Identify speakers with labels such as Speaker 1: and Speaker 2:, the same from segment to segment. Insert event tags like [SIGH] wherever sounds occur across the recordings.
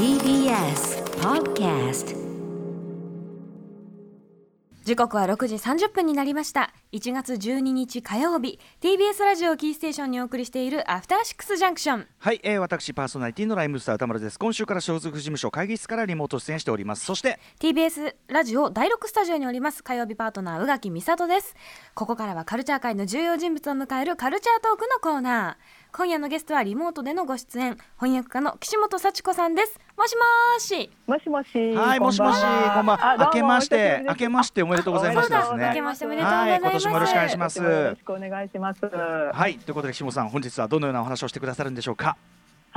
Speaker 1: TBS Podcast
Speaker 2: 時刻は6時30分になりました。1月12日火曜日。TBS ラジオキーステーションにお送りしているアフターシックスジャンクション。
Speaker 3: はい、えー、私パーソナリティのライムスター歌丸です。今週から所属事務所会議室からリモート出演しております。そして
Speaker 2: TBS ラジオ第6スタジオにおります。火曜日パートナー宇垣美里です。ここからはカルチャー界の重要人物を迎えるカルチャートークのコーナー今夜のゲストはリモートでのご出演翻訳家の岸本幸子さんです。もしもーし。
Speaker 4: もしもし。
Speaker 3: はいもしもし。こんばんは。明けまして明けましておめでとうございます。です
Speaker 2: そうだ。明け
Speaker 3: ね
Speaker 2: ましておめでとうございます。
Speaker 3: はい今年もよろしくお願いします。
Speaker 4: よろしくお願いします。
Speaker 3: はいということで岸本さん本日はどのようなお話をしてくださるんでしょうか？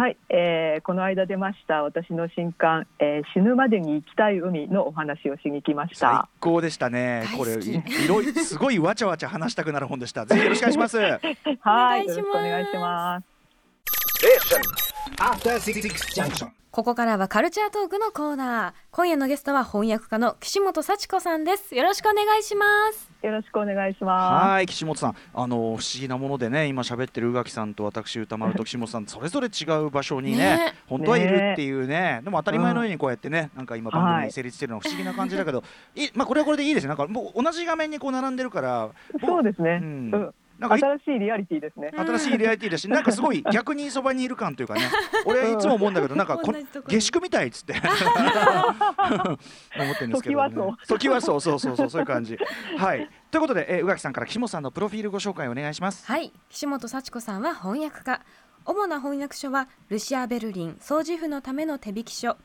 Speaker 4: はい、えーこの間出ました私の新刊、えー死ぬまでに行きたい海のお話をしに来まし
Speaker 3: 最
Speaker 4: た。
Speaker 3: 高でしたね。これいいろいすごいわちゃわちゃ話したくなる本でした。[LAUGHS] ぜひよろしくお願いします。
Speaker 4: はい、
Speaker 2: お願いします。
Speaker 4: よろしくお願いします。
Speaker 2: ここからはカルチャートークのコーナー。今夜のゲストは翻訳家の岸本幸子さんです。よろしくお願いします
Speaker 4: よろしくお願いしま
Speaker 3: はい岸本さん。あの不思議なものでね今喋ってる宇垣さんと私歌丸と岸本さんそれぞれ違う場所にね
Speaker 2: ね。
Speaker 3: 本当はいるっていうね。でも当たり前のようにこうやってねなんか今番組に成立してるのは不思議な感じだけど、いまあこれはこれでいいですねなんかもう同じ画面にこう並んでるから
Speaker 4: す。そうですね。
Speaker 3: う
Speaker 4: うん。ん。
Speaker 3: なんかい
Speaker 4: 新しいリアリティですね。
Speaker 3: 新しいリアリティだしなんかすごい [LAUGHS] 逆にそばにいる感というかね。[LAUGHS] 俺いつも思うんだけどなんかこ下宿みたいっつって。[LAUGHS] 思ってるんですけど、ね、時はそう。そうそうそうそういう感じ。はい。ということで、えー、宇垣さんから岸本さんのプロフィールご紹介お願いします。
Speaker 2: はい。岸本幸子さんは翻訳家。主な翻訳書はルシア・ベルリン掃除婦のための手引き書。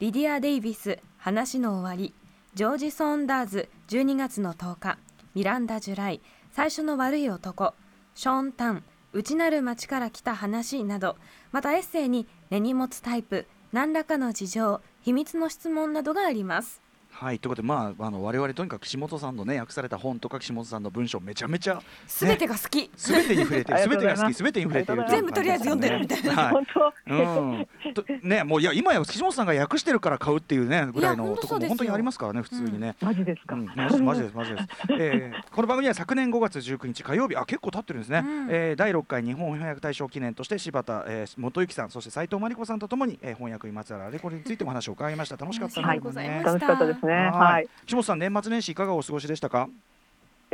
Speaker 2: リディア・デイビス話の終わり。ジョージ・ソーンダーズ12月の10日。ミランダ・ジュライ最初の悪い男ショーン・タン内なる町から来た話などまたエッセイに根に持つタイプ何らかの事情秘密の質問などがあります。
Speaker 3: はいということでまああの我々とにかく岸本さんのね訳された本とか岸本さんの文章めちゃめちゃ [LAUGHS]
Speaker 2: すべてが好き、
Speaker 3: すべてに触れてすべてが好き。すべてに触れてる
Speaker 4: 全
Speaker 2: 部とりあえず読んでるみたいな。
Speaker 3: はい
Speaker 4: 本当。
Speaker 3: うん、とねもういや今や岸本さんが訳してるから買うっていうねぐらいのところも本当にありますからね普通にね。
Speaker 4: マジですか。
Speaker 3: うん、マジマジですマジです、えーこの番組は昨年5月19日火曜日。あ結構経ってるんですね、
Speaker 2: うん。
Speaker 3: えー第6回日本翻訳大賞記念として柴田、えー、元幸さんそして斉藤真理子さんとともに、えー翻訳にまつわるあれこれについても話を伺いました。楽しかった
Speaker 2: あり
Speaker 3: ね
Speaker 2: がとうございま
Speaker 3: ね。
Speaker 2: した
Speaker 4: 楽しかったですね。
Speaker 3: は
Speaker 4: はい。い。
Speaker 3: 岸本さん年末年始いかがお過ごしでしたか？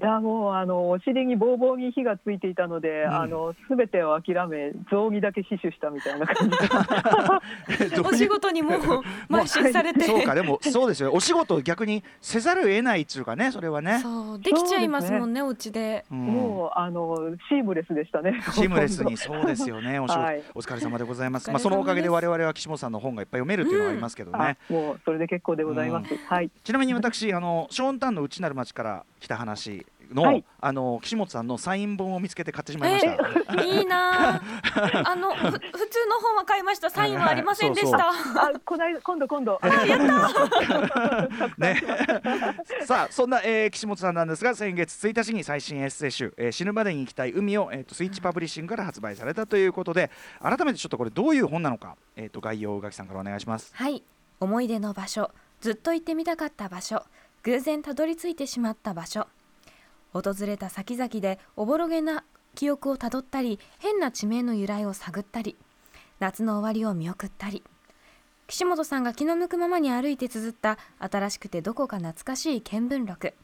Speaker 4: いやもうあのお尻にボーボーに火がついていたので、
Speaker 3: うん。
Speaker 4: あのすべてを諦め雑煮だけ死守したみたいな感じ。[LAUGHS] で
Speaker 2: お仕事にもう [LAUGHS] 邁進されて。
Speaker 3: そうかでもそうですよ。お仕事を逆にせざるを得ないっていうかねそれはね。
Speaker 2: そうできちゃいますもんねお家で。
Speaker 3: うん。
Speaker 4: もうあのシームレスでしたね。[LAUGHS]
Speaker 3: シームレスにそうですよね。お仕事、
Speaker 4: はい。
Speaker 3: お疲れ様でございます。まあそのおかげで我々は岸本さんの本がいっぱい読めるっていうのはありますけどね、
Speaker 4: あもうそれで結構でございます。はい。
Speaker 3: ちなみに私あのショーンタンの内なる町から来た話の、
Speaker 4: はい。
Speaker 3: あの岸本さんのサイン本を見つけて買ってしまいました。
Speaker 2: えいいなあ [LAUGHS] あのふ普通の本は買いました。サインはありませんでした。
Speaker 4: あこない今度今度。[LAUGHS]
Speaker 3: ね、[LAUGHS] さあそんな、えー岸本さんなんですが先月1日に最新エッセイ集「えー死ぬまでに行きたい海を」えーとスイッチパブリッシングから発売されたということで改めてちょっとこれどういう本なのか、えー、と概要を宇垣さんからお願いします。
Speaker 2: はい。思い出の場所。ずっと行ってみたかった場所偶然たどり着いてしまった場所。訪れた先々でおぼろげな記憶をたどったり変な地名の由来を探ったり夏の終わりを見送ったり。岸本さんが気の向くままに歩いて綴った新しくてどこか懐かしい見聞録。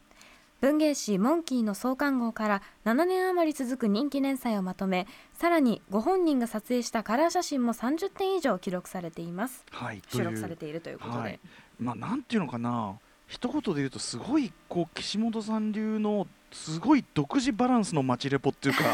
Speaker 2: 文芸誌「モンキー」の創刊号から7年余り続く人気連載をまとめさらにご本人が撮影したカラー写真も30点以上記録されています。
Speaker 3: はい、
Speaker 2: 収録されているということで、
Speaker 3: はい、まあなんていうのかな一言で言うとすごいこう岸本さん流のすごい独自バランスの街レポっていうか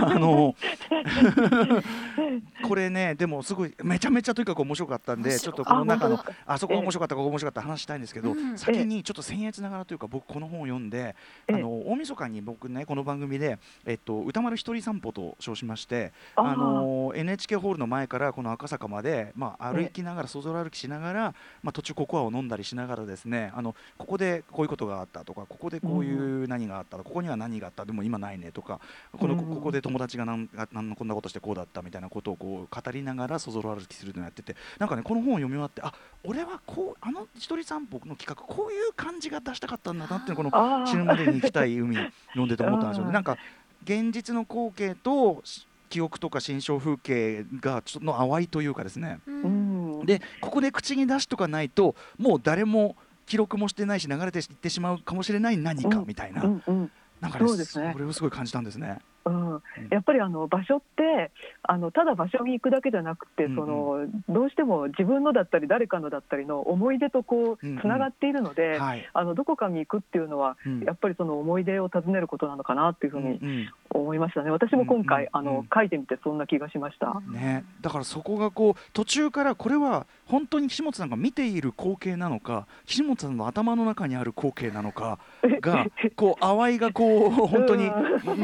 Speaker 3: [LAUGHS] あの [LAUGHS] これねでもすごいめちゃめちゃとにかく面白かったんでちょっとこの中の
Speaker 4: あ
Speaker 3: そこが面白かったここが面白かった話したいんですけど、
Speaker 2: うん
Speaker 3: 先にちょっと僭越ながらというか僕この本を読んで、
Speaker 4: ええ。
Speaker 3: あの大晦日に僕ねこの番組で、えっと、歌丸一人散歩と称しまして
Speaker 4: あ
Speaker 3: の NHK ホールの前からこの赤坂まで、まあ、歩きながらそぞろ歩きしながら、まあ、途中ココアを飲んだりしながらですねあのここでこういうことがあったとかここでこういう何があったここには何があったでも今ないねとかこの
Speaker 4: うん
Speaker 3: ここで友達がなんがなんこんなことしてこうだったみたいなことをこう語りながらそぞろ歩きするのをやっててなんかねこの本を読み終わってあ俺はこうあの一人散歩の企画こういう感じが出したかったんだなっていうのこの死ぬまでに行きたい海読んでて思ったんですよね。
Speaker 4: うん
Speaker 3: なんか現実の光景とし記憶とか心象風景がちょっとの淡いというかですね。
Speaker 2: う
Speaker 4: ん
Speaker 3: でここで口に出しとかないともう誰も記録もしてないし流れていってしまうかもしれない何かみたいな、
Speaker 4: うんうん。
Speaker 3: なんか
Speaker 4: そうですね。
Speaker 3: これをすごい感じたんですね。
Speaker 4: うん、やっぱりあの場所ってあのただ場所に行くだけじゃなくて、
Speaker 3: うんうん。
Speaker 4: そのどうしても自分のだったり誰かのだったりの思い出とこ
Speaker 3: うんうん
Speaker 4: うつながっているので、
Speaker 3: はい、
Speaker 4: あのどこかに行くっていうのは
Speaker 3: うん。
Speaker 4: やっぱりその思い出を訪ねることなのかなっていうふうに
Speaker 3: うん
Speaker 4: 思いましたね。私も今回、
Speaker 3: うんうん。
Speaker 4: あの書いてみてそんな気がしました。
Speaker 3: ね、だからそこがこう途中からこれは本当に岸本さんが見ている光景なのか岸本さんの頭の中にある光景なのかがこう淡いがこう本当に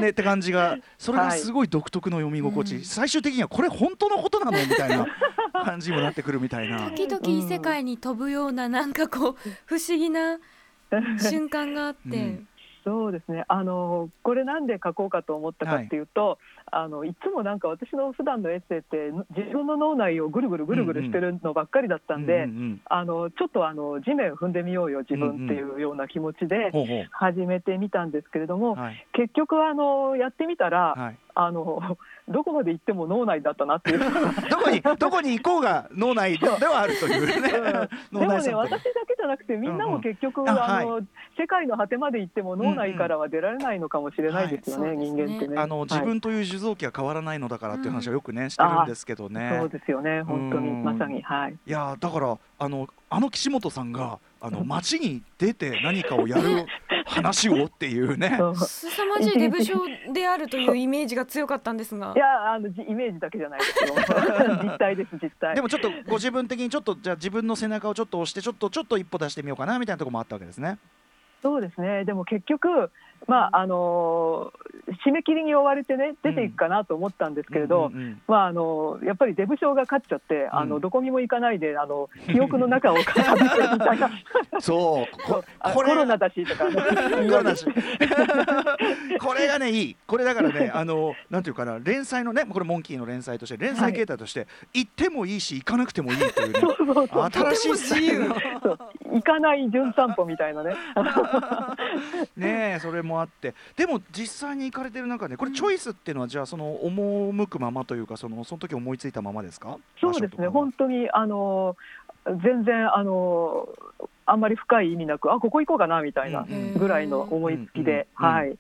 Speaker 3: ねって感じがそれがすごい独特の読み心地、
Speaker 5: はい
Speaker 3: 最終的にはこれ本当のことなの？みたいな [LAUGHS] 感じにもなってくるみたいな。
Speaker 5: 時々異世界に飛ぶようななんかこう不思議な瞬間があって、
Speaker 3: うん
Speaker 4: そうですね。あのこれなんで書こうかと思ったかっていうと、あのいつもなんか私の普段のエッセイって自分の脳内をぐるぐるぐるぐるしてるのばっかりだったんで、
Speaker 3: うんうん
Speaker 4: あのちょっとあの地面を踏んでみようよ自分っていうような気持ちで始めてみたんですけれども、
Speaker 3: うはい。
Speaker 4: 結局あのやってみたら、
Speaker 3: はい、
Speaker 4: あのどこまで行っても脳内だったなっていう。[LAUGHS]
Speaker 3: どこにどこに行こうが脳内でではあるというね、[LAUGHS] 脳
Speaker 4: でもね私だけじゃなくてみんなも結局、
Speaker 3: うん。うんあ
Speaker 4: あの世界の果てまで行っても脳内からは出られないのかもしれないですよね、
Speaker 5: はい。
Speaker 4: 人間ってね。
Speaker 3: あの自分という受像機は変わらないのだからっていう話はよくねしてるんですけどね。
Speaker 4: そうですよね本当に。
Speaker 3: うん。
Speaker 4: まさに。はい。
Speaker 3: いやーだからあのあの岸本さんがあの街に出て何かをやる話をっていうね。
Speaker 5: 凄まじいデブ症であるというイメージが強かったんですが。
Speaker 4: いやあのじイメージだけじゃないですよ。[LAUGHS] 実態です実態。
Speaker 3: でもちょっとご自分的にちょっとじゃあ自分の背中をちょっと押してちょっとちょっと一歩出してみようかなみたいなところもあったわけですね。
Speaker 4: そうですね。でも結局まああの締め切りに追われてね出ていくかなと思ったんですけれど、まああのやっぱりデブ症が勝っちゃって、あ
Speaker 3: うん。
Speaker 4: のどこにも行かないであの記憶の中を旅するみたいな。[LAUGHS]
Speaker 3: そう。
Speaker 4: コロナだしとか、ね、
Speaker 3: コロナだし。[LAUGHS] これがねいい。これだからねあのなんていうかな連載のねこれモンキーの連載として連載形態として、行ってもいいし行かなくてもいいという新しいスタイル。の [LAUGHS]
Speaker 4: そう。行かない純散歩みたいなね。
Speaker 3: ねえそれもあってでも実際に行かれてる中でこれチョイスっていうのはじゃあその赴くままというかそのその時思いついたままですか？
Speaker 4: そうですね。本当にあの全然あのあんまり深い意味なくあここ行こうかなみたいな
Speaker 3: うん
Speaker 4: ぐらいの思いつきで、はい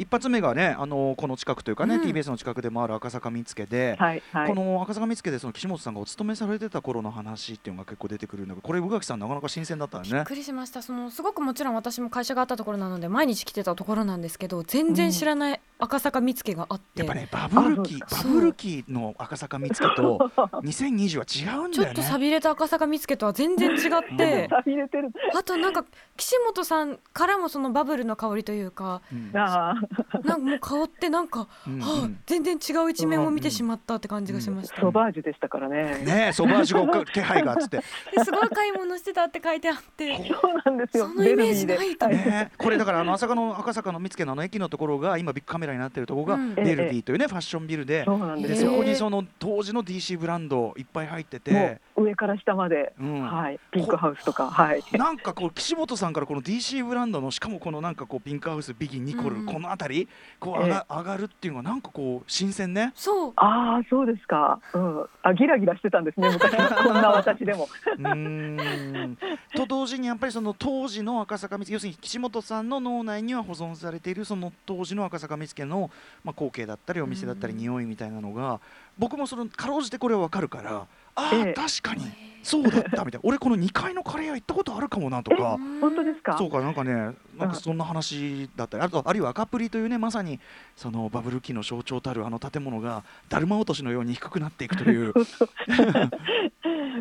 Speaker 3: 一発目がねあのこの近くというかね、
Speaker 5: うん。
Speaker 3: TBS の近くでもある赤坂見附で、
Speaker 4: はいはい。
Speaker 3: この赤坂見附でその岸本さんがお勤めされてた頃の話っていうのが結構出てくるんだけどこれ宇垣さんなかなか新鮮だったん
Speaker 5: び
Speaker 3: ね
Speaker 5: っくりしました。そのすごくもちろん私も会社があったところなので毎日来てたところなんですけど全然知らない赤坂見附があって、
Speaker 3: やっぱねバブル期
Speaker 4: あ
Speaker 3: バブル期の赤坂見附と2020は違うんだよね。
Speaker 5: ちょっと寂れた赤坂見附とは全然違って。[LAUGHS]
Speaker 4: 錆びれてる。
Speaker 5: あとなんか岸本さんからもそのバブルの香りというか
Speaker 3: うん。
Speaker 4: あ
Speaker 5: なんかもう香ってなんか、
Speaker 3: うん。
Speaker 5: はあ
Speaker 3: うん。
Speaker 5: 全然違う一面を見てしまったって感じがしました、
Speaker 4: あソバージュでしたからね。
Speaker 3: ねえソバージュが気配がっつって。[LAUGHS]
Speaker 5: ですごい買い物してたって書いてあって
Speaker 4: そうなんですよ。
Speaker 5: そのイメージないと
Speaker 4: ベルギーで。
Speaker 3: ね、これだからあの朝霞の赤坂の見附のあの駅のところが今ビッグカメラになってるところが
Speaker 5: うん。
Speaker 3: ベルディというねファッションビルで。
Speaker 4: そうなんで
Speaker 3: ですそ
Speaker 4: よ。
Speaker 3: こにその当時の DC ブランドいっぱい入って
Speaker 4: も
Speaker 3: て、
Speaker 4: う上から下まで、
Speaker 3: うん
Speaker 4: はい、ピンクハウスとか、はい。[LAUGHS]
Speaker 3: なんかこう岸本さんからこの DC ブランドのしかもこのなんかこうピンクハウスビギンニコル、
Speaker 5: うん
Speaker 3: この辺りこう上が,、上がるっていうのがなんかこう新鮮ね？
Speaker 5: そう
Speaker 4: ああ、そうですか。うん、あ、ギラギラしてたんですね。[LAUGHS] 昔こんな私でも。[LAUGHS]
Speaker 3: うーんと同時にやっぱりその当時の赤坂見附要するに岸本さんの脳内には保存されているその当時の赤坂見附の、まあ、光景だったりお店だったり
Speaker 5: うん
Speaker 3: 匂いみたいなのが僕もそのかろうじてこれは分かるからあ確かにそうだったみたいな俺この2階のカレー屋行ったことあるかもなとか。
Speaker 4: 本当ですか？
Speaker 3: そうかなんかねなんかそんな話だったりあとあるいは赤プリというねまさにそのバブル期の象徴たるあの建物がだるま落としのように低くなっていくという。[LAUGHS]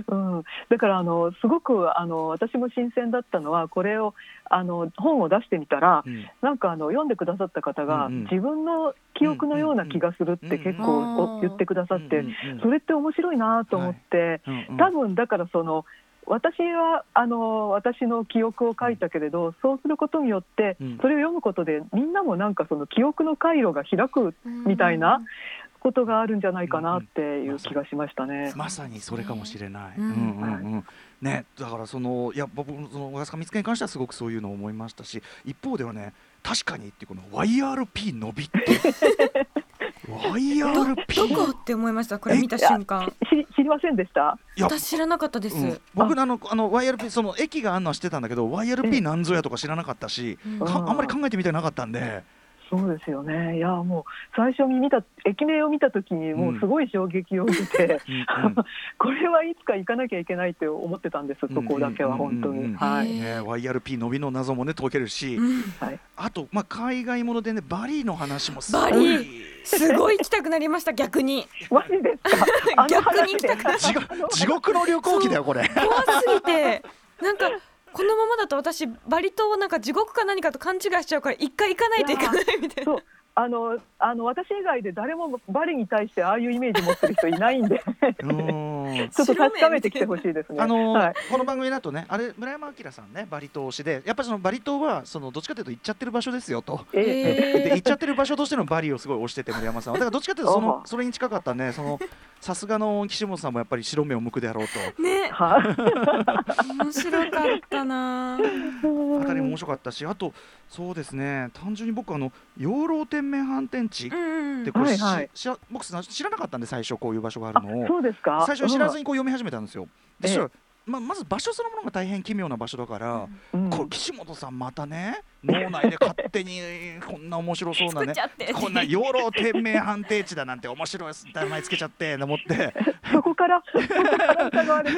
Speaker 4: うん、だからあのすごくあの私も新鮮だったのはこれをあの本を出してみたら
Speaker 3: うん。
Speaker 4: なんかあの読んでくださった方が、
Speaker 3: うんうん。
Speaker 4: 自分の記憶のような気がするって結構言ってくださって、
Speaker 3: うんうんうん
Speaker 4: それって面白いなと思って、
Speaker 3: うんうん。
Speaker 4: 多分だからその私はあの私の記憶を書いたけれど、そうすることによって
Speaker 3: うん。
Speaker 4: それを読むことでみんなもなんかその記憶の回路が開くみたいなことがあるんじゃないかなっていう気がしましたね。
Speaker 3: まさにそれかもしれない。
Speaker 5: う
Speaker 3: うんんうんうん。ね、だからそのいや僕もその小笠見つけに関してはすごくそういうのを思いましたし一方ではね確かにっていうこの YRP 伸びってワイヤールピ
Speaker 5: ど
Speaker 3: ン。
Speaker 5: こって思いました？これ見た瞬間。
Speaker 4: 知り知りませんでした？
Speaker 3: いや
Speaker 5: 私知らなかったです、
Speaker 3: うん。僕のあのあの YRP その駅があんのは知ってたんだけど YRP なんぞやとか知らなかったし、
Speaker 5: うん。
Speaker 3: かあんまり考えてみてなかったんで、
Speaker 4: そうですよね。いやもう最初に見た駅名を見た時にもうすごい衝撃を受けて、
Speaker 3: うん。うん。[LAUGHS]
Speaker 4: これはいつか行かなきゃいけないって思ってたんです、そこだけは本当に。はい、
Speaker 3: ね、YRP 伸びの謎もね解けるし、
Speaker 5: うん。
Speaker 4: はい、
Speaker 3: あと、まあ、海外ものでねバリーの話もすごい。
Speaker 5: バリすごい行きたくなりました逆に。
Speaker 4: マジですか？[LAUGHS]
Speaker 5: 逆に行きたくなる
Speaker 3: 地獄地獄の旅行記だよこれ。
Speaker 5: 怖すぎて。なんかこのままだと私バリ島をなんか地獄か何かと勘違いしちゃうから一回行かないといけないみたいな
Speaker 4: あのあの私以外で誰もバリに対してああいうイメージ持ってる人いないんで。
Speaker 3: うん。[LAUGHS]
Speaker 4: ちょっと確かめてきてほしいですね。
Speaker 3: あのー
Speaker 4: はい、
Speaker 3: この番組だとねあれ村山明さんねバリ島推しでやっぱりそのバリ島はそのどっちかというと行っちゃってる場所ですよと。
Speaker 4: ええ。
Speaker 3: で行っちゃってる場所としてのバリをすごい推してて村山さんは。だからどっちかというとその
Speaker 4: あ
Speaker 3: それに近かったねそのさすがの岸本さんもやっぱり白目を向くであろうと。
Speaker 5: ね。
Speaker 4: はい
Speaker 5: 面白かったな。
Speaker 3: あたりも面白かったしあとそうですね。単純に僕あの養老天命反転地っ
Speaker 5: うん
Speaker 3: てこれ、
Speaker 4: はいはい。
Speaker 3: し知ら僕知らなかったんで最初こういう場所があ
Speaker 4: あ
Speaker 3: るのを。
Speaker 4: そうですか？
Speaker 3: 最初知らず
Speaker 4: に、
Speaker 3: にこう読み始めたんですよ。で
Speaker 4: ええ
Speaker 3: そしたらままず場所そのものが大変奇妙な場所だから、
Speaker 4: うん。
Speaker 3: こう岸本さんまたね脳内で勝手にこんな面白そうなねこんな養老天命判定地だなんて面白い名前つけちゃってと思って。
Speaker 4: そこからそこから疑われ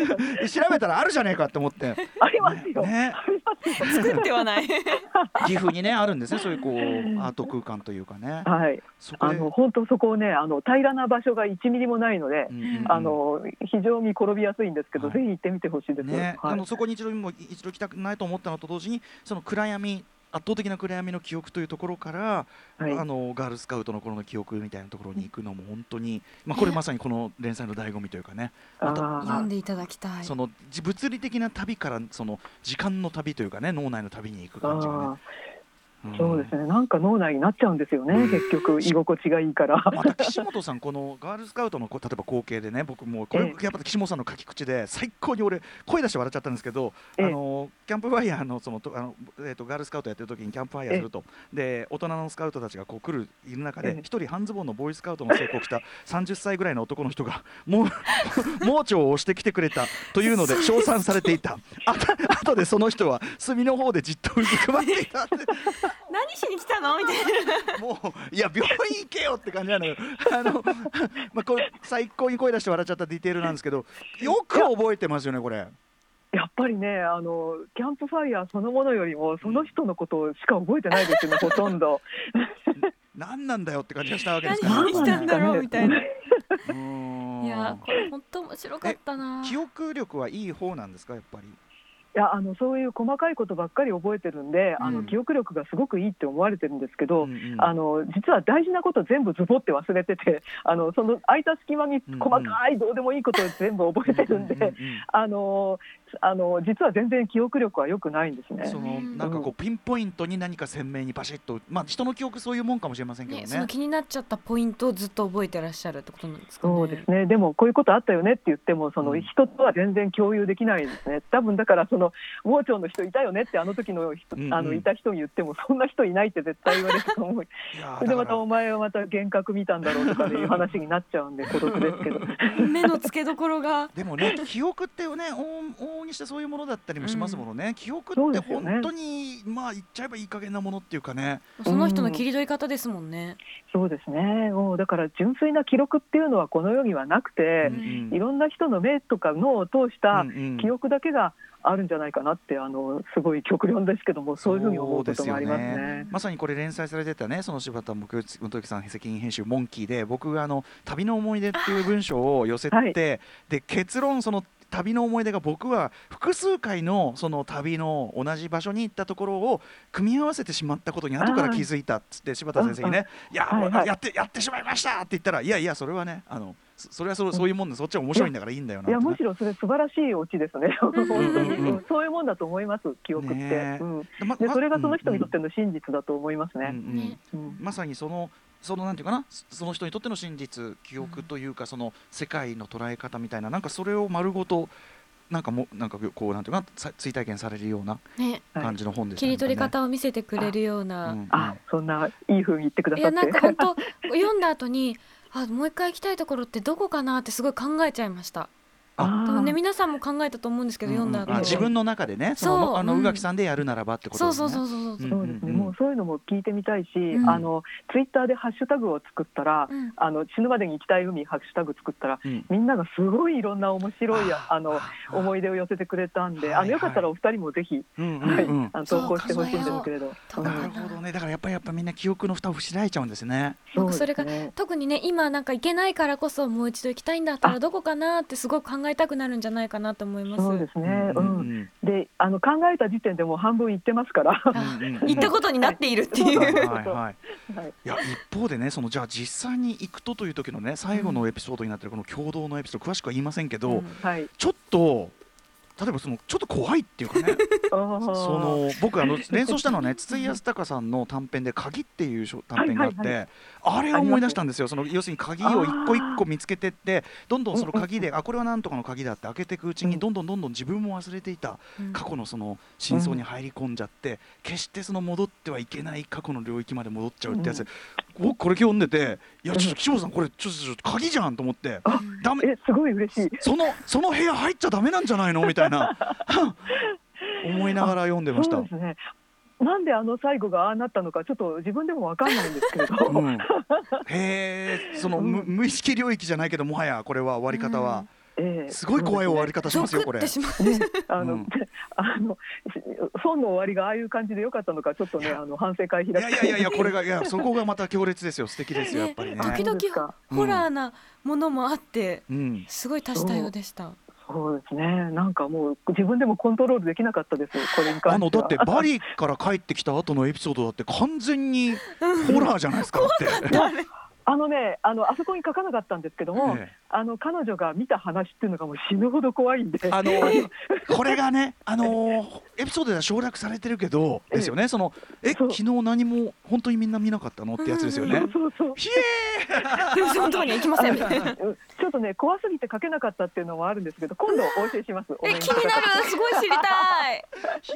Speaker 3: 調べたらあるじゃねえかって思って、
Speaker 4: ありますよ。
Speaker 3: ね、
Speaker 4: ありますよ。
Speaker 5: 作ってはない。[LAUGHS]
Speaker 3: 岐阜にねあるんですねそういうこうアート空間というかね。
Speaker 4: はい、
Speaker 3: そこで。
Speaker 4: あの本当そこをねあの平らな場所が1ミリもないので、
Speaker 3: うんうんうん。
Speaker 4: あの非常に転びやすいんですけど、
Speaker 3: はい。
Speaker 4: ぜひ行ってみてほしいです。
Speaker 3: ね、
Speaker 4: はい。
Speaker 3: あのそこに一度も一度行きたくないと思ったのと同時にその暗闇圧倒的な暗闇の記憶というところから、
Speaker 4: はい。
Speaker 3: あのガールスカウトの頃の記憶みたいなところに行くのも本当に、まあ、これまさにこの連載の醍醐味というかね。また
Speaker 5: 読んでいただきたい。
Speaker 3: そのじ物理的な旅からその時間の旅というかね脳内の旅に行く感じがね。
Speaker 4: そうですね。なんか脳内になっちゃうんですよね、
Speaker 3: うん。
Speaker 4: 結局居心地がいいから。
Speaker 3: また岸本さん、このガールスカウトのこう例えば光景でね、僕もうこれ
Speaker 4: ええ。
Speaker 3: やっぱ岸本さんの書き口で最高に俺声出して笑っちゃったんですけど、
Speaker 4: ええ。
Speaker 3: あのキャンプファイヤーのそのと [LAUGHS] あのえっ、とガールスカウトやってる時にキャンプファイヤーすると、で大人のスカウトたちがこう来るいる中で
Speaker 4: ええ
Speaker 3: 一人半ズボンのボーイスカウトの制服を着た30歳ぐらいの男の人が [LAUGHS] もう盲腸を押してきてくれたというので称賛されていた。あた後でその人は隅の方でじっとうずくまっていたって。[LAUGHS]
Speaker 5: 何しに来たの？みたいな
Speaker 3: もういや病院行けよって感じなのよ。あのまあこれ最高に声出して笑っちゃったディテールなんですけど、よく覚えてますよねこれ。
Speaker 4: やっぱりねあのキャンプファイヤーそのものよりもその人のことしか覚えてないですよねほとんど。[LAUGHS]
Speaker 3: 何なんだよって感じがしたわけですから。
Speaker 5: 何したんだろうみたいな。いやこれ本当面白かったな。
Speaker 3: 記憶力はいい方なんですかやっぱり？
Speaker 4: いやあのそういう細かいことばっかり覚えてるんで、あ
Speaker 3: うん。
Speaker 4: の記憶力がすごくいいって思われてるんですけど、
Speaker 3: うんうん
Speaker 4: あの実は大事なこと全部ズボって忘れてて [LAUGHS] あのその空いた隙間に細かいどうでもいいことを全部覚えてるんで、
Speaker 3: ううう
Speaker 4: あのあの実は全然記憶力は良くないんですね。
Speaker 3: そのなんかこうピンポイントに何か鮮明にパシッと、まあ人の記憶そういうもんかもしれませんけど
Speaker 5: ね、
Speaker 3: ね。
Speaker 5: その気になっちゃったポイントをずっと覚えてらっしゃるってことなんですかね。
Speaker 4: そうですね。でもこういうことあったよねって言ってもその
Speaker 3: うん
Speaker 4: 人とは全然共有できないですね。多分だからその盲腸の人いたよねってあの時の人、
Speaker 3: うんうん
Speaker 4: あのいた人に言ってもそんな人いないって絶対言われると思う。
Speaker 3: いやー
Speaker 4: それでまたお前はまた幻覚見たんだろうとかいう話になっちゃうんで孤独ですけど。[LAUGHS] [LAUGHS]
Speaker 5: 目の付けどころが。
Speaker 3: でもね記憶ってね往往々にしてそういうものだったりもしますものね。記憶
Speaker 4: そう
Speaker 3: って本当にまあ言っちゃえばいい加減なものっていうかね。
Speaker 5: その人の切り取り方ですもんね。
Speaker 4: そうですね。もうだから純粋な記録っていうのはこの世にはなくて、
Speaker 3: うん
Speaker 4: いろんな人の目とか脳を通した
Speaker 3: うんうん
Speaker 4: 記憶だけがあるんじゃないかなってあのすごい極論ですけどもそういうふうに思うこともあります
Speaker 3: そうですよ
Speaker 4: ね。
Speaker 3: まさにこれ連載されてたねその柴田元之さん責任編集モンキーで僕があの旅の思い出っていう文章を寄せて、
Speaker 4: はい
Speaker 3: で結論その旅の思い出が僕は複数回のその旅の同じ場所に行ったところを組み合わせてしまったことに後から気づいたっつって柴田先生にね「いや、
Speaker 4: はいはい。
Speaker 3: やってやってしまいました!」って言ったら「いやいやそれはねあのそそれはそそういうもんでそっちは面白いんだからいいんだよな」
Speaker 4: いやむしろそれ素晴らしいオチですね。本当に、[LAUGHS] そういうもんだと思います記憶って。
Speaker 3: ねえ。
Speaker 4: うん、でそれがその人にとっ
Speaker 3: うん。
Speaker 4: ての真実だと思いますね。
Speaker 3: うんうん
Speaker 5: ね
Speaker 4: うん。
Speaker 3: まさにそのそのなんていうかなそその人にとっての真実記憶というか、その世界の捉え方みたいななんかそれを丸ごとなんかもなんかこうなんていうか追体験されるような感じの本でした
Speaker 5: 切り取り
Speaker 3: ね。
Speaker 5: 方を見せてくれるような。
Speaker 3: うんうん
Speaker 4: あそんないい風に言ってくだ
Speaker 5: いや
Speaker 4: さって。
Speaker 5: なんか本当読んだ後にあもう一回行きたいところってどこかなってすごい考えちゃいました
Speaker 3: あ
Speaker 5: 多分ね皆さんも考えたと思うんですけど、読んだ
Speaker 3: 自分の中でねそ
Speaker 5: そう
Speaker 3: のあの
Speaker 5: うん。
Speaker 3: 宇垣さんでやるならばってことですね。
Speaker 5: そうそうそうそう、
Speaker 3: う。ん
Speaker 4: そうですね、もうそういうのも聞いてみたいし、
Speaker 5: ん。
Speaker 4: あのツイッターでハッシュタグを作ったら、
Speaker 5: うん。
Speaker 4: あの死ぬまでに行きたい海ハッシュタグ作ったら、
Speaker 3: うん。
Speaker 4: みんながすごいいろんな面白い
Speaker 3: あ
Speaker 4: あの思い出を寄せてくれたんで、あのよかったらお二人もぜひ、
Speaker 3: うんうん
Speaker 4: はい
Speaker 3: うん
Speaker 4: あの投稿してほしいんですけれど。
Speaker 3: なるほどねだからやっぱりやっぱみんな記憶の蓋を開いちゃうんですね。
Speaker 4: そうです
Speaker 5: それが
Speaker 4: ね
Speaker 5: 特にね今なんか行けないからこそもう一度行きたいんだったらどこかなってすごく考えたくなるんじゃないかなと思います。
Speaker 4: そうですね、
Speaker 3: う
Speaker 4: うんん。
Speaker 3: うん。
Speaker 4: であの考えた時点でもう半分言ってますから。
Speaker 5: 行ったことになっているっていう。
Speaker 3: はいはいはい
Speaker 4: はい。
Speaker 3: いや一方でねそのじゃあ実際に行くとという時のね最後のエピソードになってるこの共同のエピソード詳しくは言いませんけど、
Speaker 5: うん。
Speaker 4: はい、
Speaker 3: ちょっと例えばそのちょっと怖いっていうかね。[LAUGHS] その僕あの連想したのはね筒井康隆さんの短編で「鍵」っていう小短編があって、
Speaker 4: はいはい
Speaker 3: あれを思い出したんですよ。その要するに鍵を一個一個見つけてってどんどんその鍵であこれはなんとかの鍵だって開けていくうちに
Speaker 4: うん。
Speaker 3: どんどんどんどん自分も忘れていた
Speaker 5: うん。
Speaker 3: 過去のその真相に入り込んじゃって決してその戻ってはいけない過去の領域まで戻っちゃうってやつ、僕これ読んでていやちょっと岸本さんこれちょっと鍵じゃんと思って。
Speaker 4: あ
Speaker 3: ダメ。
Speaker 4: えすごい嬉しい。
Speaker 3: そのその部屋入っちゃダメなんじゃないの？みたいな。[LAUGHS] 思いながら読んでました。
Speaker 4: そう。ですね。なんであの最後がああなったのかちょっと自分でもわかんないんですけれど。
Speaker 3: うん、へえその無無意識領域じゃないけどもはやこれは終わり方は
Speaker 4: ええ。
Speaker 3: すごい怖い終わり方し
Speaker 5: ゾ
Speaker 3: ますよこれ。[LAUGHS]
Speaker 4: あの、
Speaker 3: うん。
Speaker 4: あの損の終わりがああいう感じでよかったのかちょっとねあの反省会
Speaker 3: いやいやいやいやこれがいやそこがまた強烈ですよ。素敵ですよやっぱりね。
Speaker 5: 時々ホラーなものもあって
Speaker 3: うん。
Speaker 5: すごい多種多様でした。
Speaker 4: そうですね。なんかもう自分でもコントロールできなかったですこれに関
Speaker 3: あの
Speaker 4: しては。
Speaker 3: だってバリから帰ってきた後のエピソードだって完全にホラーじゃないですかだって。
Speaker 4: あのねあのあそこに書かなかったんですけども、
Speaker 3: ええ。
Speaker 4: あの彼女が見た話っていうのがもう死ぬほど怖いんで。
Speaker 3: あの [LAUGHS] これがね、あのエピソードでは省略されてるけど、ですよね、その、え、昨日何も本当にみんな見なかったのってやつですよね。
Speaker 5: うん。
Speaker 4: そうそう
Speaker 3: ひ
Speaker 5: その行きませ [LAUGHS] ん。
Speaker 4: ちょっとね怖すぎて書けなかったっていうのもあるんですけど今度お教えします。
Speaker 5: え気になる。すごい知りたい。
Speaker 3: え、ひ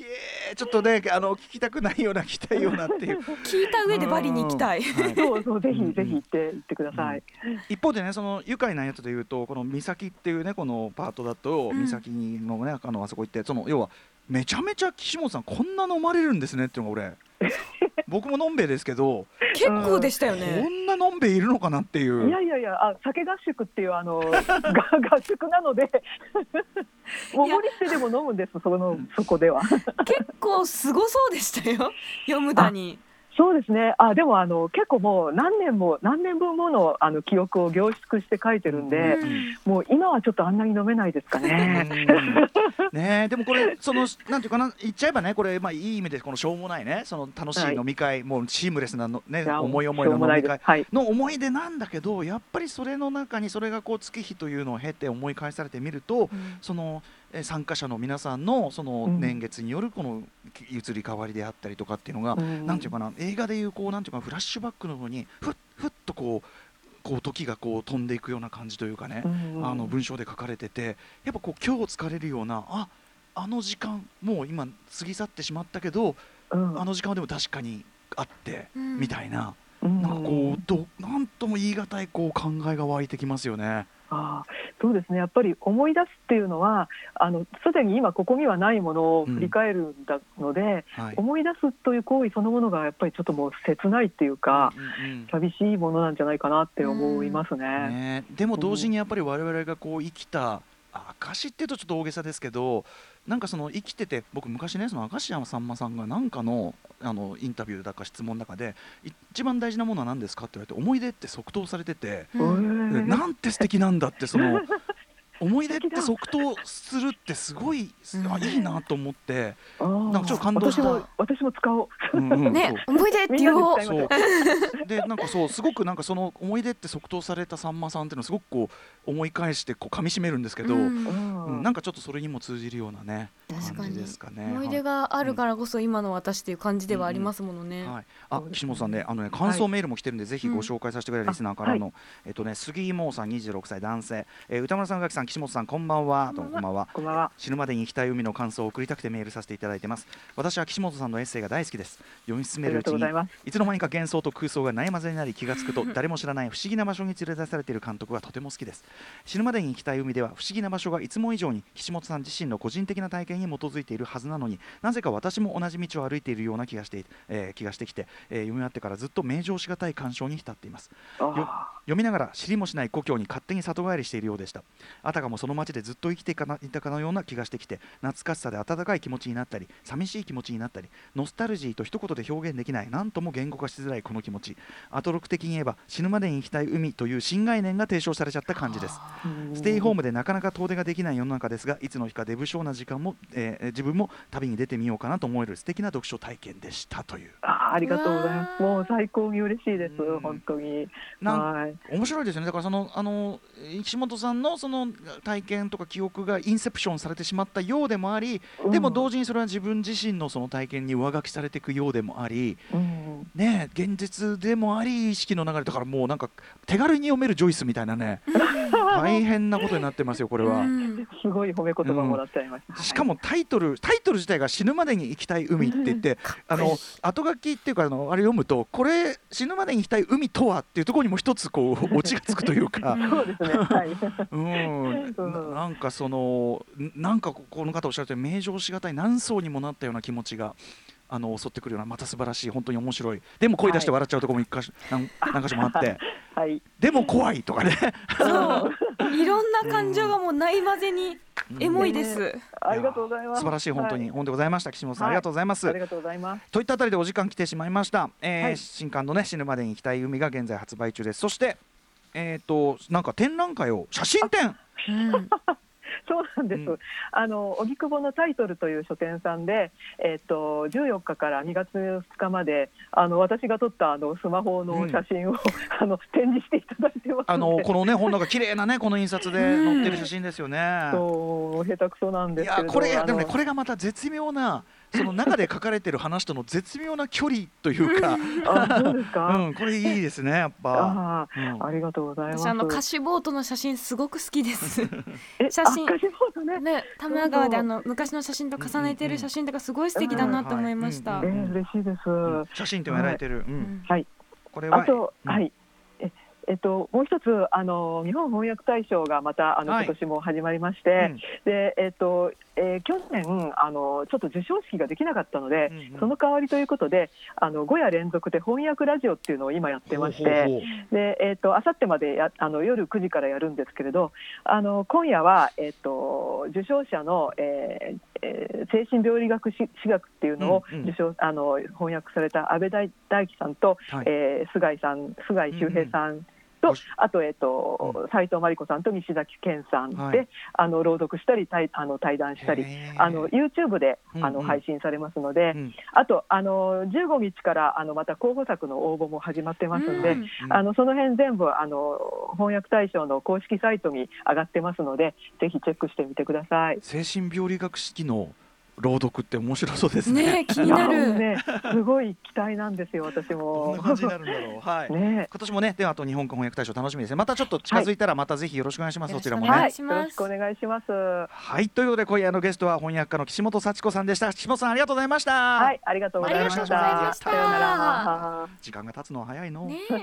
Speaker 3: え、ちょっとね、あの聞きたくないような、聞きたいようなっていう。
Speaker 5: 聞いた上でバリに行きたい。
Speaker 3: はい。
Speaker 4: そうそうぜひぜひ行って行ってください、
Speaker 3: 一方でね、その愉快なやつでいうと、この岬っていうね、このパートだと、
Speaker 5: うん。
Speaker 3: 岬のね、あのあそこ行って、その要は。めちゃめちゃ岸本さんこんな飲まれるんですねっていうのが俺 [LAUGHS] 僕ものんべえですけど
Speaker 5: 結構でしたよ
Speaker 3: こ
Speaker 5: ね。
Speaker 3: んなのんべえいるのかなっていう
Speaker 4: いやいやいやあ酒合宿っていうあの [LAUGHS] が合宿なので [LAUGHS] もう無理してでも飲むんですそのそこでは
Speaker 5: 結構すごそうでしたよ。読むだに。
Speaker 4: そうですね。あでもあの結構もう何年も何年分ものあの記憶を凝縮して書いてるんで、もう今はちょっとあんなに飲めないですかね。
Speaker 3: うん。ねえでもこれそのなんていうかな言っちゃえばねこれまあいい意味でこのしょうもないねその楽しい飲み会、もうシームレスなのね思い思いの飲み会の思い出なんだけどやっぱりそれの中にそれがこう月日というのを経て思い返されてみると、そのえ参加者の皆さんのその
Speaker 4: うん。
Speaker 3: 年月によるこの移り変わりであったりとかっていうのが、
Speaker 4: うん。
Speaker 3: なんていうかな映画でいうこうなんていうかフラッシュバックのようにふっふっとこうこう時がこう飛んでいくような感じというかね、
Speaker 4: うん。
Speaker 3: あの文章で書かれててやっぱこう今日疲れるようなああの時間もう今過ぎ去ってしまったけど、
Speaker 4: うん。
Speaker 3: あの時間はでも確かにあって、
Speaker 5: うん。
Speaker 3: みたいな
Speaker 4: うん。
Speaker 3: なんかこうどなんとも言い難いこう考えが湧いてきますよね。
Speaker 4: ああそうですね。やっぱり思い出すっていうのはあのすでに今ここにはないものを振り返るんだので、
Speaker 3: はい。
Speaker 4: 思い出すという行為そのものがやっぱりちょっともう切ないっていうか、
Speaker 3: うんうん
Speaker 4: 寂しいものなんじゃないかなって思いますね。
Speaker 3: ね、でも同時にやっぱり我々がこう生きた証っていうとちょっと大げさですけどなんかその生きてて僕昔ねその明石家さんまさんがなんかのあのインタビューだか質問の中で一番大事なものは何ですかって言われて思い出って即答されてて、なんて素敵なんだってその思い出って即答するってすごい、あいいなと思って、なんかちょっと感動した。
Speaker 4: 私も私も使おう。
Speaker 3: うんうん。
Speaker 5: ね思い出って言おう。
Speaker 4: で
Speaker 3: そう。でなんかそうすごくなんかその思い出って即答されたさんまさんっていうのをすごくこう思い返してこう噛み締めるんですけど、
Speaker 5: うん、
Speaker 3: なんかちょっとそれにも通じるようなね感じですかね。
Speaker 5: 思い出があるからこそ今の私っていう感じではありますものね。
Speaker 3: はい、あ岸本さんねあのね感想メールも来てるんで、ぜひご紹介させてくれるリスナーからの、えっとね杉井猛さん26歳男性、えー、歌村さん垣さん岸本さんこんばんは。
Speaker 4: こ
Speaker 3: んばんは。
Speaker 4: こんばんは。
Speaker 3: 死ぬまでに行きたい海の感想を送りたくてメールさせていただいてます。私は岸本さんのエッセイが大好きです。読み進めるうちにいつの間にか幻想と空想が悩まぜになり気がつくと [LAUGHS] 誰も知らない不思議な場所に連れ出されている監督がとても好きです。死ぬまでに行きたい海では不思議な場所がいつも以上に岸本さん自身の個人的な体験に基づいているはずなのになぜか私も同じ道を歩いているような気がして、えー、気がしてきて、えー、読み終わってからずっと名状しがたい感傷に浸っています読みながら知りもしない故郷に勝手に里帰りしているようでした。あたかもその街でずっと生きていたかのような気がしてきて懐かしさで温かい気持ちになったり寂しい気持ちになったりノスタルジーと一言で表現できない何とも言語化しづらいこの気持ち。アトロク的に言えば死ぬまでに行きたい海という新概念が提唱されちゃった感じです。ステイホームでなかなか遠出ができない世の中ですがいつの日かデブ症な時間も、えー、自分も旅に出てみようかなと思える素敵な読書体験でしたという。
Speaker 4: あありがとうございます。もう最高に嬉しいです。本当に。
Speaker 3: はい面白いですよね。だからそのあの石本さんのその体験とか記憶がインセプションされてしまったようでもあり、うん、でも同時にそれは自分自身のその体験に上書きされていくようでもあり、うん、ね現実でもあり意識の流れだからもうなんか手軽に読めるジョイスみたいなね。[LAUGHS] 大変なことになってますよこれは、うん、
Speaker 4: すごい褒め言葉もらっちゃいました、
Speaker 3: しかもタイトルタイトル自体が死ぬまでに行きたい海って言って、あの後書きっていうかあのあれ読むとこれ死ぬまでに行きたい海とはっていうところにも一つこうオチがつくというか。[LAUGHS]
Speaker 4: そうですね。はい。
Speaker 3: うん。[LAUGHS] なんかそのなんかこの方おっしゃるとおり名状しがたい何層にもなったような気持ちがあの襲ってくるようなまた素晴らしい本当に面白いでも声出して笑っちゃうところも一箇所、はい、何箇所もあって、[LAUGHS] はい、でも怖いとかね。
Speaker 5: そう。[LAUGHS] いろんな感情がもうないまぜにエモいです、うん、
Speaker 4: ありがとうございます。
Speaker 3: 素晴らしい本当に、はい、本でございました。岸本さん、はい、ありがとうございます。
Speaker 4: ありがとうございます。
Speaker 3: といったあたりでお時間来てしまいました、えー、はい、新刊のね死ぬまでに行きたい海が現在発売中です。そしてえっ、ー、となんか展覧会を写真展、うん [LAUGHS]
Speaker 4: そうなんです、うん、あの荻窪のタイトルという書店さんで、えーと、14日から2月2日まであの私が撮ったあのスマホの写真を、うん、あの展示していただいてます。
Speaker 3: あのこのね本なんか綺麗なねこの印刷で載ってる写真ですよね。
Speaker 4: そう下手くそなんですけど
Speaker 3: これでもねこれがまた絶妙なその中で書かれてる話との絶妙な距離というか [LAUGHS]
Speaker 4: あそうですか、
Speaker 3: うん、これいいですねやっぱ。
Speaker 4: あうん、ありがとうございます。私
Speaker 5: あの歌詞ボートの写真すごく好きです。[LAUGHS]
Speaker 4: 写真。歌詞ボートね。
Speaker 5: ね多摩川であの昔の写真と重ねてる写真とかすごい素敵だなと思いました、
Speaker 4: えー、嬉しいです、う
Speaker 3: ん、写真とやられてる、
Speaker 4: はい。これはあと、はい。えっと、もう一つあの日本翻訳大賞がまたあの、はい、今年も始まりまして、うん、でえっとえー、去年あのちょっと授賞式ができなかったので、うんうん、その代わりということであの5夜連続で翻訳ラジオっていうのを今やってましてで、えーと、あさってまでやあの夜9時からやるんですけれどあの今夜は、えーと、受賞者の、えーえー、精神病理学史学っていうのを受賞、うん。うん、あの翻訳された安倍大大樹さんと、はい、えー、菅井さん菅井修平さんとあと,、えーと斉藤真理子さんと西崎健さんで、はい、あの朗読したり対あの対談したりあの YouTube であの、配信されますので、うん、あとあの15日からあのまた候補作の応募も始まってますので、うん、あのその辺全部あの翻訳大賞の公式サイトに上がってますのでぜひチェックしてみてください。
Speaker 3: 精神病理学式の朗読って面白そうですね。
Speaker 5: ね気になる。
Speaker 4: ね、すごい期待なんですよ、私も。
Speaker 3: どんな感じになるんだろう。はい。ね、今年もね、ではあと日本語翻訳大賞楽しみですね。またちょっと近づいたら、またぜひよろしくお願いします。そちらもね。
Speaker 4: よろしくお願いします。
Speaker 3: はい、ということで、今夜のゲストは翻訳家の岸本幸子さんでした。岸本さん、ありがとうございました。
Speaker 4: はい、ありがとうございました。さようなら。
Speaker 3: 時間が経つのは早いの。
Speaker 5: ね。[LAUGHS]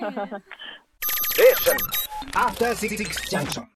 Speaker 2: After Six Junction.